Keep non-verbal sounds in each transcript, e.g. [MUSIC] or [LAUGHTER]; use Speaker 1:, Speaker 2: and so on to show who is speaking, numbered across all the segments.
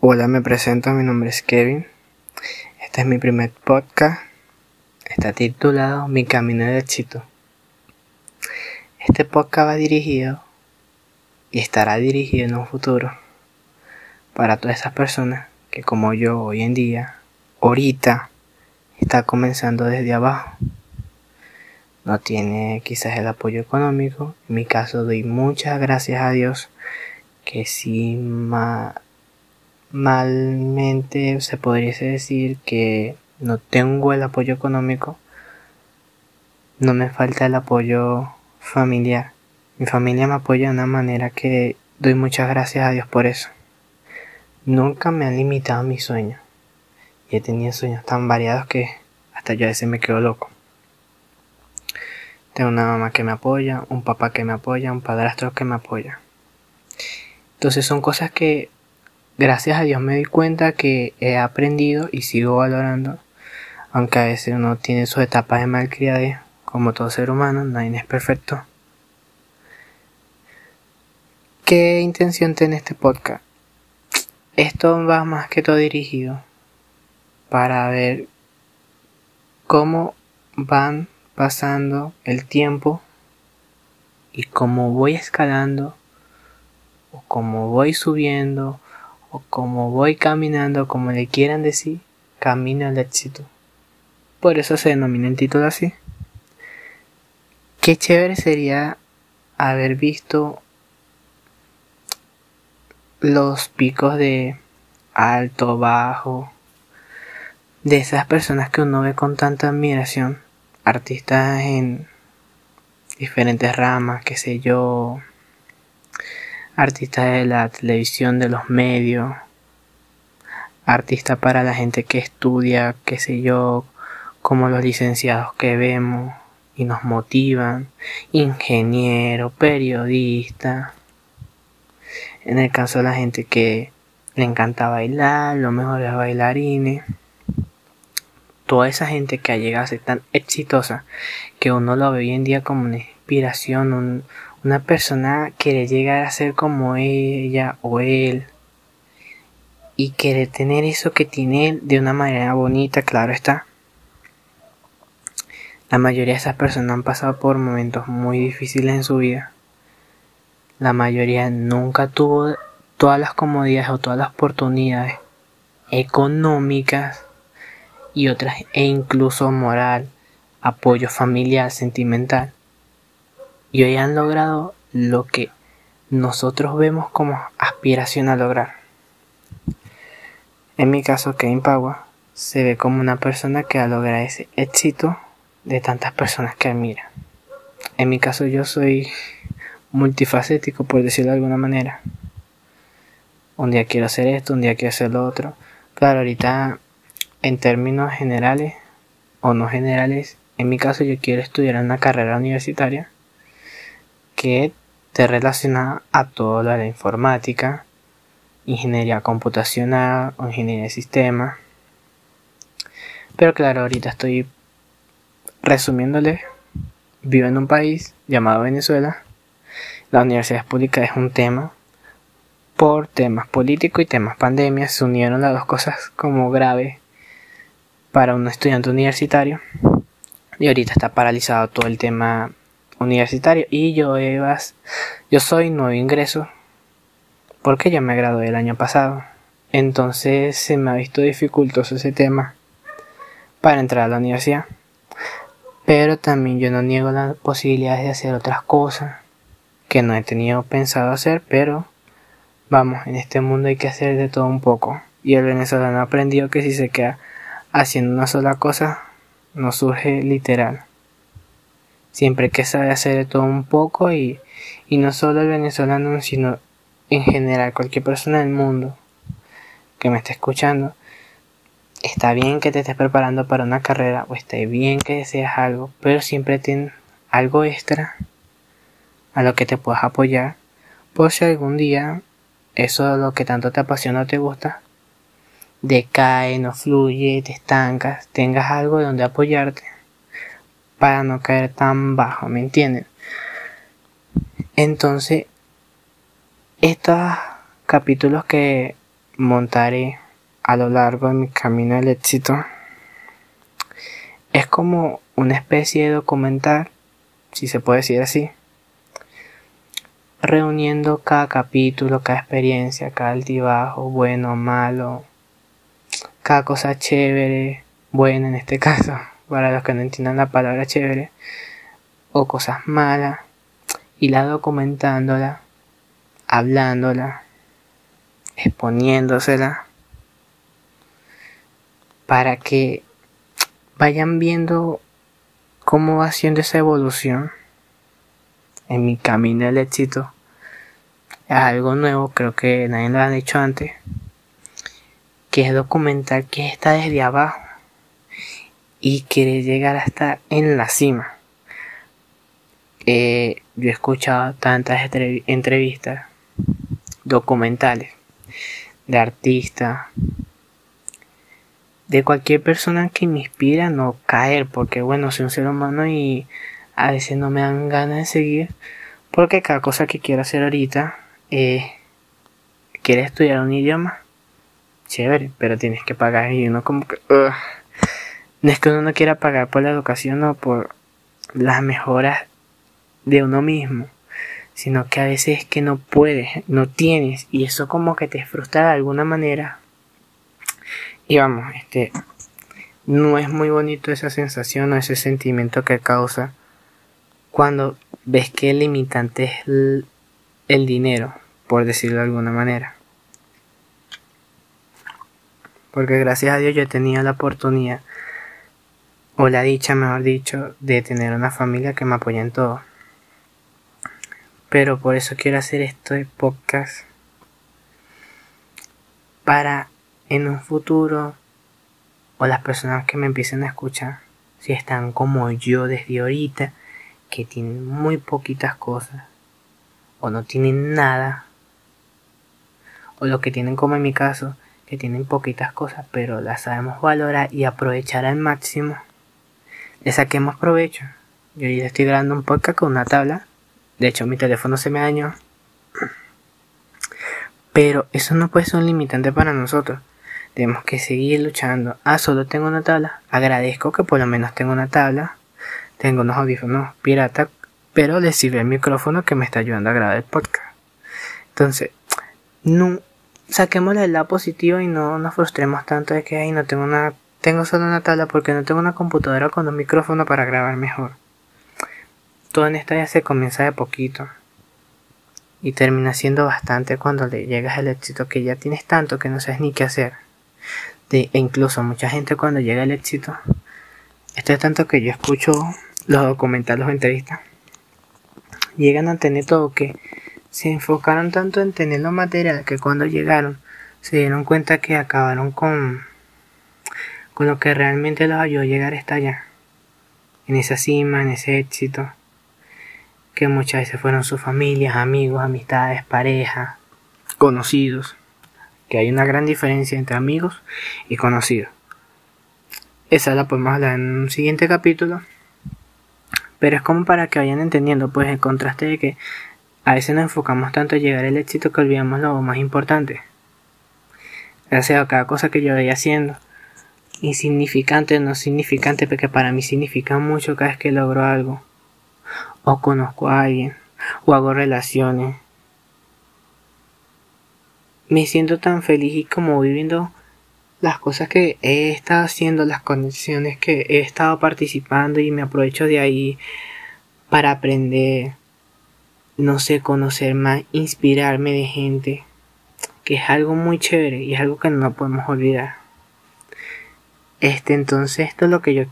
Speaker 1: Hola, me presento, mi nombre es Kevin. Este es mi primer podcast. Está titulado Mi Camino de Éxito. Este podcast va dirigido y estará dirigido en un futuro para todas esas personas que como yo hoy en día, ahorita, está comenzando desde abajo. No tiene quizás el apoyo económico. En mi caso doy muchas gracias a Dios que sí malmente se podría decir que no tengo el apoyo económico. No me falta el apoyo familiar. Mi familia me apoya de una manera que doy muchas gracias a Dios por eso. Nunca me han limitado mis sueños. Y he tenido sueños tan variados que hasta yo a veces me quedo loco. Tengo una mamá que me apoya, un papá que me apoya, un padrastro que me apoya. Entonces son cosas que gracias a Dios me di cuenta que he aprendido y sigo valorando. Aunque a veces uno tiene sus etapas de malcriadez, como todo ser humano, nadie es perfecto. ¿Qué intención tiene este podcast? Esto va más que todo dirigido para ver cómo van pasando el tiempo y cómo voy escalando o cómo voy subiendo o cómo voy caminando, como le quieran decir, camino al éxito. Por eso se denomina el título así. Qué chévere sería haber visto los picos de alto, bajo, de esas personas que uno ve con tanta admiración, artistas en diferentes ramas, qué sé yo, artistas de la televisión, de los medios, artistas para la gente que estudia, qué sé yo, como los licenciados que vemos y nos motivan, ingeniero, periodista, en el caso de la gente que le encanta bailar, lo mejor es bailarines, toda esa gente que ha llegado a ser tan exitosa que uno lo ve hoy en día como una inspiración, una persona quiere llegar a ser como ella o él y quiere tener eso que tiene él de una manera bonita, claro está. La mayoría de esas personas han pasado por momentos muy difíciles en su vida la mayoría nunca tuvo todas las comodidades o todas las oportunidades económicas y otras e incluso moral, apoyo familiar, sentimental. Y hoy han logrado lo que nosotros vemos como aspiración a lograr. En mi caso, Kevin Pagua se ve como una persona que ha logrado ese éxito de tantas personas que admira. En mi caso, yo soy multifacético, por decirlo de alguna manera. Un día quiero hacer esto, un día quiero hacer lo otro. Claro, ahorita en términos generales o no generales, en mi caso yo quiero estudiar una carrera universitaria que te relaciona a todo lo de la informática, ingeniería computacional o ingeniería de sistemas. Pero claro, ahorita estoy resumiéndole, vivo en un país llamado Venezuela la universidad pública es un tema por temas políticos y temas pandemias. Se unieron las dos cosas como grave para un estudiante universitario. Y ahorita está paralizado todo el tema universitario. Y yo, Evas, yo soy nuevo ingreso porque yo me gradué el año pasado. Entonces se me ha visto dificultoso ese tema para entrar a la universidad. Pero también yo no niego las posibilidades de hacer otras cosas que no he tenido pensado hacer, pero vamos, en este mundo hay que hacer de todo un poco. Y el venezolano ha aprendido que si se queda haciendo una sola cosa, no surge literal. Siempre que sabe hacer de todo un poco y, y no solo el venezolano, sino en general cualquier persona del mundo que me esté escuchando, está bien que te estés preparando para una carrera o está bien que deseas algo, pero siempre ten algo extra a lo que te puedas apoyar por si algún día eso lo que tanto te apasiona o te gusta decae, no fluye, te estancas, tengas algo de donde apoyarte para no caer tan bajo, ¿me entienden? Entonces, estos capítulos que montaré a lo largo de mi camino al éxito es como una especie de documental, si se puede decir así, reuniendo cada capítulo, cada experiencia, cada altibajo, bueno, malo, cada cosa chévere, buena en este [LAUGHS] caso, para los que no entiendan la palabra chévere, o cosas malas, y la documentándola, hablándola, exponiéndosela, para que vayan viendo cómo va siendo esa evolución en mi camino al éxito. Es algo nuevo, creo que nadie lo ha dicho antes, que es documentar que está desde abajo y quiere llegar hasta en la cima. Eh, yo he escuchado tantas entrevistas, documentales de artistas, de cualquier persona que me inspira no caer, porque bueno, soy un ser humano y a veces no me dan ganas de seguir, porque cada cosa que quiero hacer ahorita, eh, quiere estudiar un idioma, chévere, pero tienes que pagar y uno como que... No es que uno no quiera pagar por la educación o por las mejoras de uno mismo, sino que a veces es que no puedes, no tienes, y eso como que te frustra de alguna manera y vamos, este, no es muy bonito esa sensación o ese sentimiento que causa cuando ves que el limitante es el, dinero, por decirlo de alguna manera. Porque gracias a Dios yo tenido la oportunidad, o la dicha, mejor dicho, de tener una familia que me apoya en todo. Pero por eso quiero hacer esto de podcast. Para en un futuro o las personas que me empiecen a escuchar, si están como yo desde ahorita, que tienen muy poquitas cosas, o no tienen nada, o lo que tienen como en mi caso, que tienen poquitas cosas, pero las sabemos valorar y aprovechar al máximo, le saquemos provecho. Yo ya estoy grabando un podcast con una tabla, de hecho mi teléfono se me dañó, pero eso no puede ser un limitante para nosotros. Tenemos que seguir luchando. Ah, solo tengo una tabla. Agradezco que por lo menos tengo una tabla. Tengo unos audífonos pirata, pero le sirve el micrófono que me está ayudando a grabar el podcast. Entonces, no saquemos el lado positivo y no nos frustremos tanto de que ahí no tengo una tengo solo una tabla porque no tengo una computadora con un micrófono para grabar mejor. Todo en esta ya se comienza de poquito y termina siendo bastante cuando le llegas al éxito que ya tienes tanto que no sabes ni qué hacer e incluso mucha gente cuando llega el éxito, esto es tanto que yo escucho los documentales o entrevistas, llegan a tener todo que se enfocaron tanto en tener lo material que cuando llegaron se dieron cuenta que acabaron con, con lo que realmente los ayudó a llegar hasta allá, en esa cima, en ese éxito, que muchas veces fueron sus familias, amigos, amistades, parejas, conocidos que hay una gran diferencia entre amigos y conocidos. Esa la podemos hablar en un siguiente capítulo. Pero es como para que vayan entendiendo, pues el contraste de que a veces nos enfocamos tanto en llegar al éxito que olvidamos lo más importante. O sea, cada cosa que yo voy haciendo, insignificante no significante, porque para mí significa mucho cada vez que logro algo, o conozco a alguien, o hago relaciones, me siento tan feliz y como viviendo las cosas que he estado haciendo, las conexiones que he estado participando y me aprovecho de ahí para aprender, no sé, conocer más, inspirarme de gente, que es algo muy chévere y es algo que no podemos olvidar. Este, entonces, esto es lo que yo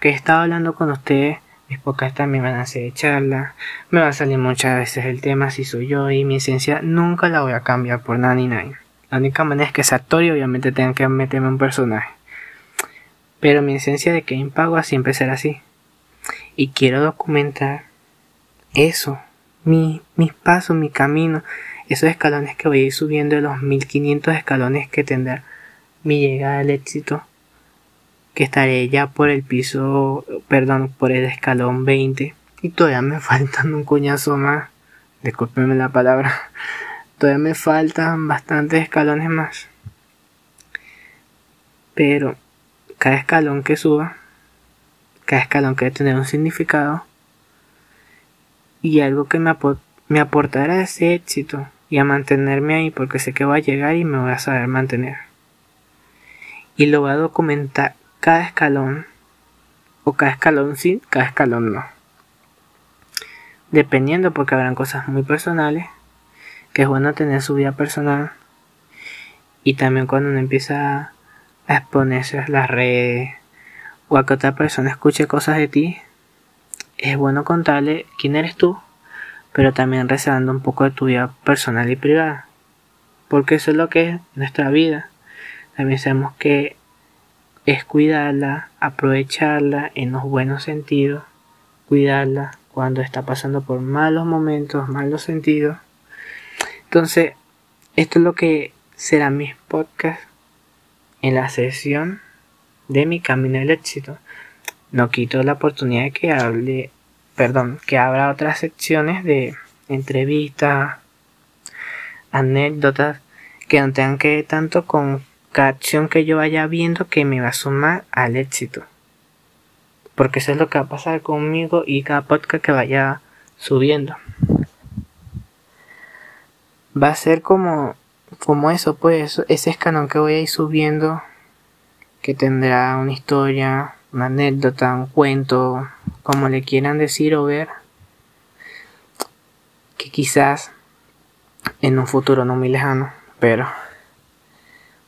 Speaker 1: que he estado hablando con ustedes mis podcasts también van a ser charla. Me va a salir muchas veces el tema si soy yo y mi esencia nunca la voy a cambiar por nada ni nadie. La única manera es que sea actor obviamente tenga que meterme un personaje. Pero mi esencia de que Pagua siempre será así. Y quiero documentar eso. Mi, mis pasos, mi camino. Esos escalones que voy a ir subiendo de los 1500 escalones que tendrá mi llegada al éxito estaré ya por el piso, perdón, por el escalón 20 y todavía me [LAUGHS] faltan un cuñazo más, discúlpenme la palabra, todavía me faltan bastantes escalones más. pero cada escalón que suba, cada escalón que tener un significado y algo que me, me aportará ese éxito y a mantenerme ahí porque sé que va a llegar y me voy a saber mantener. Y lo voy a documentar cada escalón o cada escalón sí, cada escalón no. Dependiendo porque habrán cosas muy personales que es bueno tener su vida personal y también cuando uno empieza a exponerse a las redes o a que otra persona escuche cosas de ti, es bueno contarle quién eres tú, pero también reservando un poco de tu vida personal y privada, porque eso es lo que es nuestra vida. También sabemos que es cuidarla, aprovecharla en los buenos sentidos, cuidarla cuando está pasando por malos momentos, malos sentidos. Entonces, esto es lo que será mis podcast en la sesión de mi camino al éxito. No quito la oportunidad de que hable, perdón, que abra otras secciones de entrevistas, anécdotas, que no tengan que ver tanto con cada acción que yo vaya viendo que me va a sumar al éxito. Porque eso es lo que va a pasar conmigo y cada podcast que vaya subiendo. Va a ser como como eso, pues, ese escalón que voy a ir subiendo, que tendrá una historia, una anécdota, un cuento, como le quieran decir o ver, que quizás en un futuro no muy lejano, pero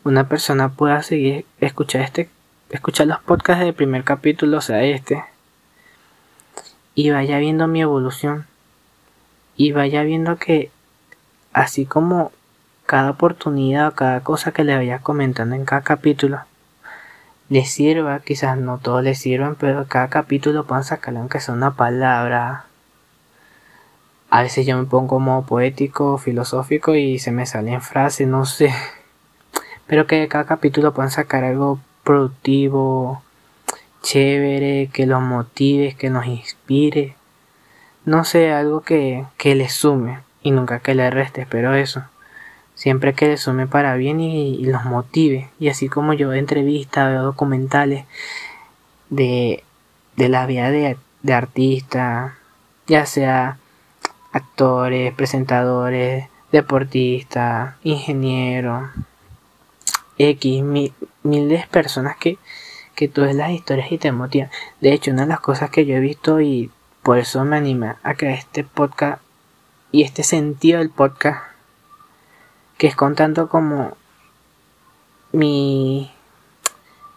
Speaker 1: una persona pueda seguir escuchar este, escuchar los podcasts del primer capítulo, o sea, este, y vaya viendo mi evolución, y vaya viendo que así como cada oportunidad, cada cosa que le vaya comentando en cada capítulo le sirva, quizás no todos le sirvan, pero cada capítulo puedan sacarle aunque sea una palabra. A veces yo me pongo como poético, filosófico y se me salen frases, no sé. Pero que cada capítulo puedan sacar algo productivo, chévere, que los motive, que nos inspire. No sé, algo que, que sume y nunca que le reste, pero eso siempre que le sume para bien y, los motive. Y así como yo entrevistas, veo documentales de, de la vida de, de artistas, ya sea actores, presentadores, deportistas, ingenieros, X, mil, miles de personas que, que tú ves las historias y te motivan. De hecho, una de las cosas que yo he visto y por eso me anima a crear este podcast y este sentido del podcast que es contando como mi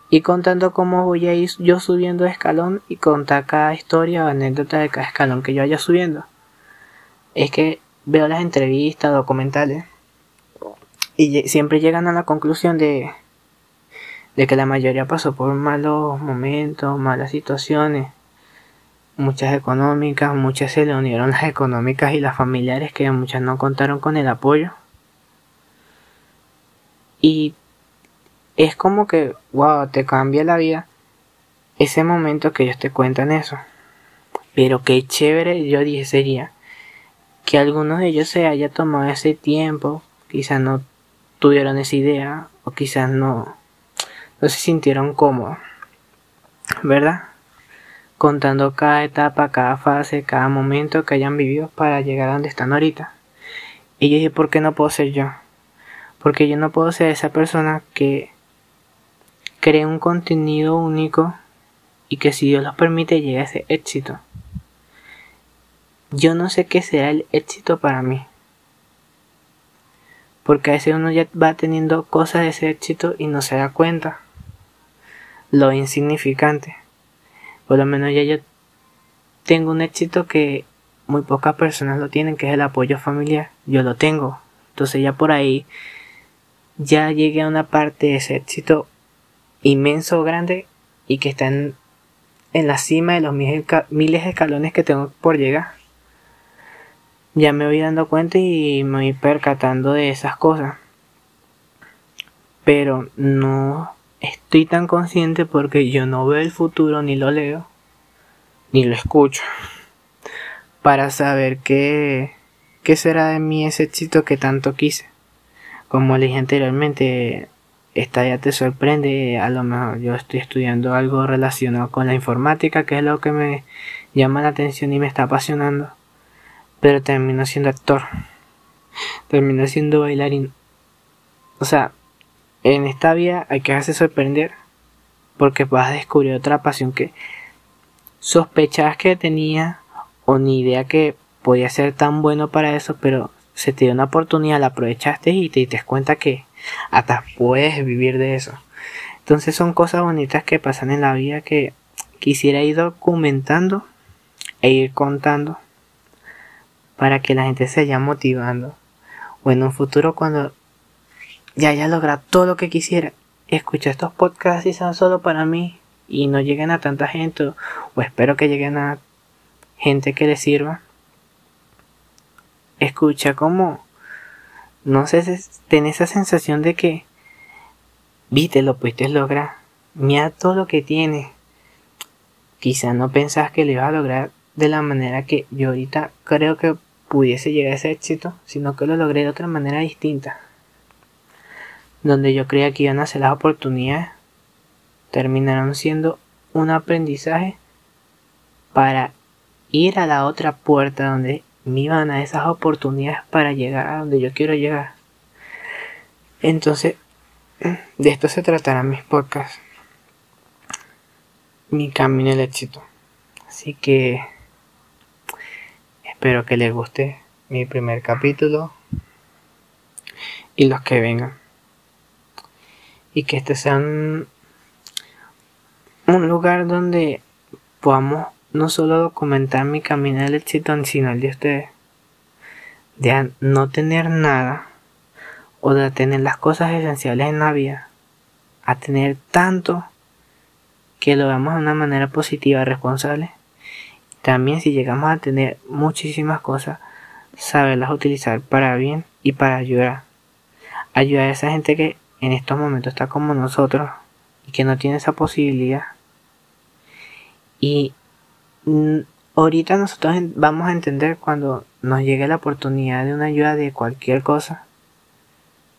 Speaker 1: y contando cómo voy a ir yo subiendo escalón y contar cada historia o anécdota de cada escalón que yo vaya subiendo. Es que veo las entrevistas, documentales y siempre llegan a la conclusión de, de que la mayoría pasó por malos momentos, malas situaciones, muchas económicas, muchas se le unieron las económicas y las familiares que muchas no contaron con el apoyo y es como que, wow, te cambia la vida ese momento que ellos te cuentan eso. Pero qué chévere, yo dije, sería que algunos de ellos se haya tomado ese tiempo, quizás no tuvieron esa idea, o quizás no, no se sintieron cómodos, ¿verdad? Contando cada etapa, cada fase, cada momento que hayan vivido para llegar a donde están ahorita. Y yo dije, ¿por qué no puedo ser yo? Porque yo no puedo ser esa persona que cree un contenido único y que si Dios lo permite llegue a ese éxito. Yo no sé qué será el éxito para mí. Porque a veces uno ya va teniendo cosas de ese éxito y no se da cuenta. Lo insignificante. Por lo menos ya yo tengo un éxito que muy pocas personas lo tienen, que es el apoyo familiar. Yo lo tengo. Entonces ya por ahí ya llegué a una parte de ese éxito inmenso, grande y que está en, la cima de los miles de escalones que tengo por llegar. Ya me voy dando cuenta y me voy percatando de esas cosas. Pero no estoy tan consciente porque yo no veo el futuro ni lo leo ni lo escucho. Para saber qué, qué será de mí ese éxito que tanto quise. Como le dije anteriormente, esta ya te sorprende, a lo mejor yo estoy estudiando algo relacionado con la informática, que es lo que me llama la atención y me está apasionando, pero termino siendo actor, termino siendo bailarín. O sea, en esta vida hay que hacerse sorprender porque vas a descubrir otra pasión que sospechabas que tenía o ni idea que podía ser tan bueno para eso, pero se te dio una oportunidad, la aprovechaste y te diste cuenta que hasta puedes vivir de eso. Entonces son cosas bonitas que pasan en la vida que quisiera ir documentando e ir contando para que la gente se vaya motivando. O en un futuro cuando ya haya logrado todo lo que quisiera, escucha estos podcasts y sean solo para mí y no lleguen a tanta gente o espero que lleguen a gente que les sirva. Escucha como no sé, ten esa sensación de que, viste, lo pudiste lograr. Mira todo lo que tiene. Quizá no pensás que lo ibas a lograr de la manera que yo ahorita creo que pudiese llegar a ese éxito, sino que lo logré de otra manera distinta. Donde yo creía que iban a ser las oportunidades, terminaron siendo un aprendizaje para ir a la otra puerta donde me iban a esas oportunidades para llegar a donde yo quiero llegar. Entonces, [CLEARS THROAT] de esto se tratará mis podcasts. Mi camino al éxito. Así que espero que les guste mi primer capítulo y los que vengan. Y que este sea un lugar donde podamos no solo documentar mi camino del éxito, sino el de ustedes. De no tener nada o de tener las cosas esenciales en la vida, a tener tanto que lo veamos de una manera positiva, responsable. También si llegamos a tener muchísimas cosas, saberlas utilizar para bien y para ayudar. Ayudar a esa gente que en estos momentos está como nosotros y que no tiene esa posibilidad. Y ahorita nosotros vamos a entender cuando nos llegue la oportunidad de una ayuda de cualquier cosa,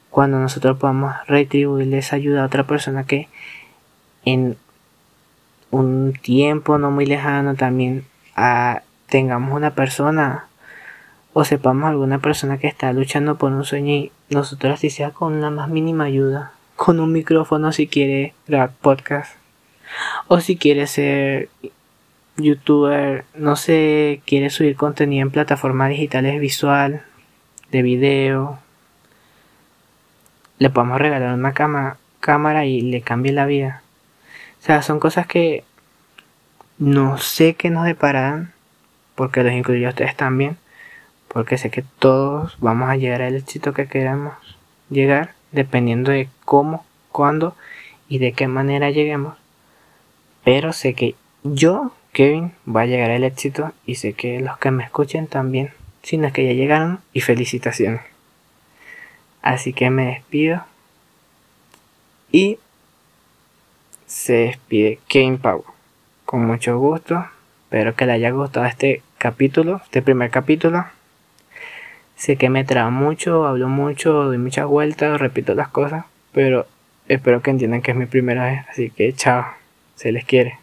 Speaker 1: cuando nosotros podamos retribuirle esa ayuda a otra persona que en un tiempo no muy lejano también ah, tengamos una persona o sepamos alguna persona que está luchando por un sueño y nosotros así sea con la más mínima ayuda, con un micrófono si quiere grabar podcast o si quiere ser youtuber, no sé, quiere subir contenido en plataformas digitales visual, de video, le podemos regalar una cámara y le cambie la vida. O sea, son cosas que no sé qué nos depararán, porque los incluyo a ustedes también, porque sé que todos vamos a llegar al éxito que queremos llegar, dependiendo de cómo, cuándo y de qué manera lleguemos. Pero sé que yo Kevin va a llegar al éxito y sé que los que me escuchen también, sino que ya llegaron y felicitaciones. Así que me despido y se despide Kevin Pau. Con mucho gusto, espero que le haya gustado este capítulo, este primer capítulo. Sé que me traba mucho, hablo mucho, doy muchas vueltas, repito las cosas, pero espero que entiendan que es mi primera vez, así que chao, se les quiere.